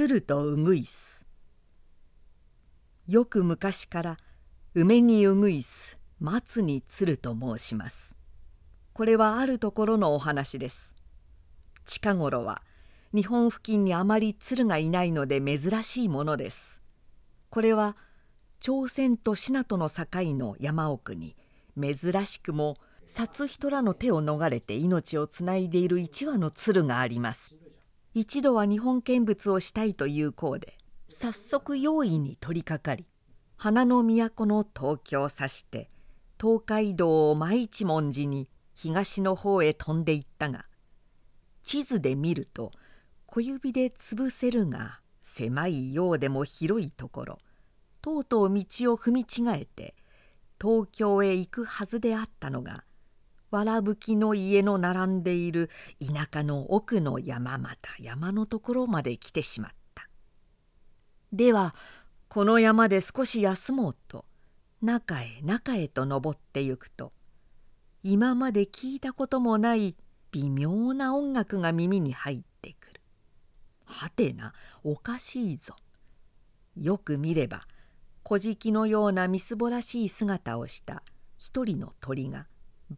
鶴とうぐいす。よく昔から梅にうぐいす松に鶴と申します。これはあるところのお話です。近頃は日本付近にあまり鶴がいないので珍しいものです。これは朝鮮と信濃の境の山奥に珍しくも殺人らの手を逃れて命をつないでいる一羽の鶴があります。一度は日本見物をしたいという項で。早速用意に取り掛かり花の都の東京を指して東海道を舞一文字に東の方へ飛んでいったが地図で見ると小指で潰せるが狭いようでも広いところとうとう道を踏み違えて東京へ行くはずであったのがわらぶきの家の並んでいる田舎の奥の山また山のところまで来てしまった。ではこの山で少し休もうと中へ中へと登ってゆくと今まで聞いたこともない微妙な音楽が耳に入ってくる。はてなおかしいぞ。よく見れば小敷のようなみすぼらしい姿をした一人の鳥が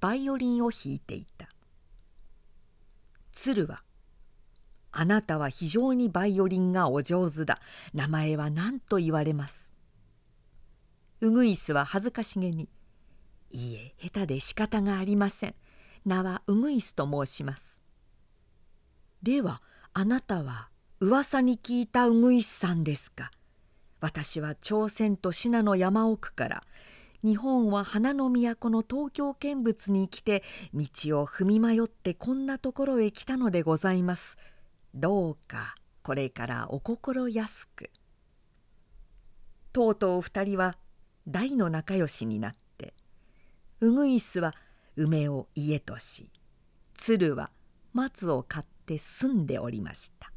バイオリンを弾いていた。鶴は「あなたは非常にバイオリンがお上手だ。名前は何と言われます」ウグイスは恥ずかしげに「いいえ下手で仕方がありません。名はウグイスと申します」ではあなたは噂に聞いたウグイスさんですか？私は朝鮮と信濃山奥から日本は花の都の東京見物に来て道を踏み迷ってこんなところへ来たのでございます。どうかこれからお心安く。とうとう二人は大の仲良しになってウグイスは梅を家とし鶴は松を買って住んでおりました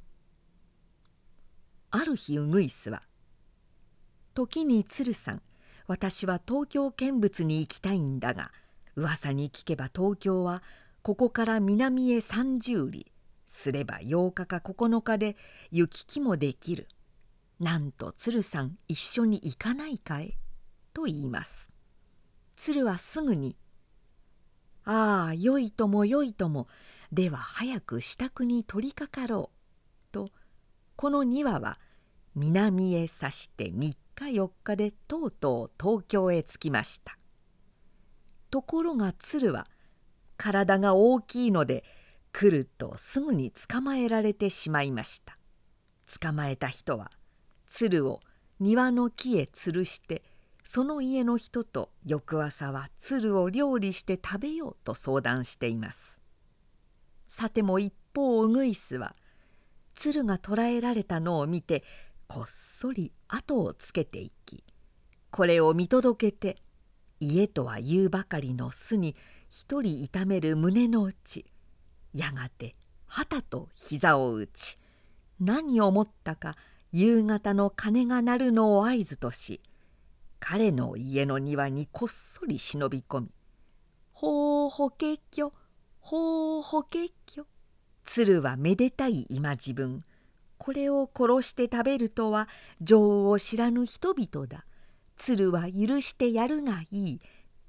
ある日ウグイスは「時に鶴さん私は東京見物に行きたいんだが噂に聞けば東京はここから南へ30里すれば8日か9日で行き来もできる。なんと鶴さん一緒に行かないかい?」と言います。鶴はすぐに「ああよいともよいともでは早く支度に取りかかろう」とこの2羽は南へ指して3日4日でとうとう東京へ着きました。ところが鶴は体が大きいので来るとすぐに捕まえられてしまいました。捕まえた人は鶴を庭の木へ吊るしてその家の人と翌朝は鶴を料理して食べようと相談しています。さても一方ウグイスは鶴が捕らえられたのを見てこっそり後をつけていきこれを見届けて家とは言うばかりの巣に一人痛める胸の内やがて旗と膝を打ち何を思ったか夕方の鐘が鳴るのを合図とし彼の家の庭にこっそり忍び込み「ほうほけきょほうほけきょ」鶴はめでたい今自分これを殺して食べるとは情を知らぬ人々だ。鶴は許してやるがいい。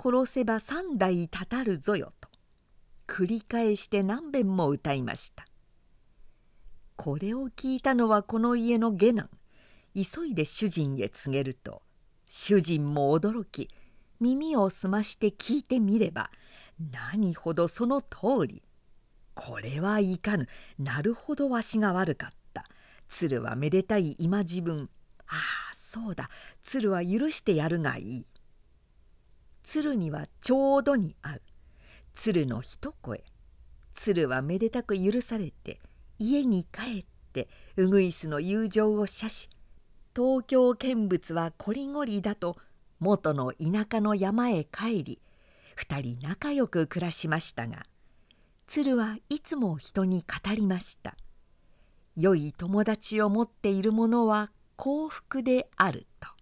殺せば三代たたるぞよ」と繰り返して何べんも歌いました。これを聞いたのはこの家の下男急いで主人へ告げると主人も驚き耳を澄まして聞いてみれば何ほどその通りこれはいかぬなるほどわしが悪かった鶴はめでたい今自分。ああそうだ。鶴は許してやるがいい。鶴にはちょうどに合う。鶴の一声。鶴はめでたく許されて家に帰ってウグイスの友情を謝し東京見物はこりごりだと元の田舎の山へ帰り二人仲良く暮らしましたが鶴はいつも人に語りました。良い友達を持っている者は幸福であると。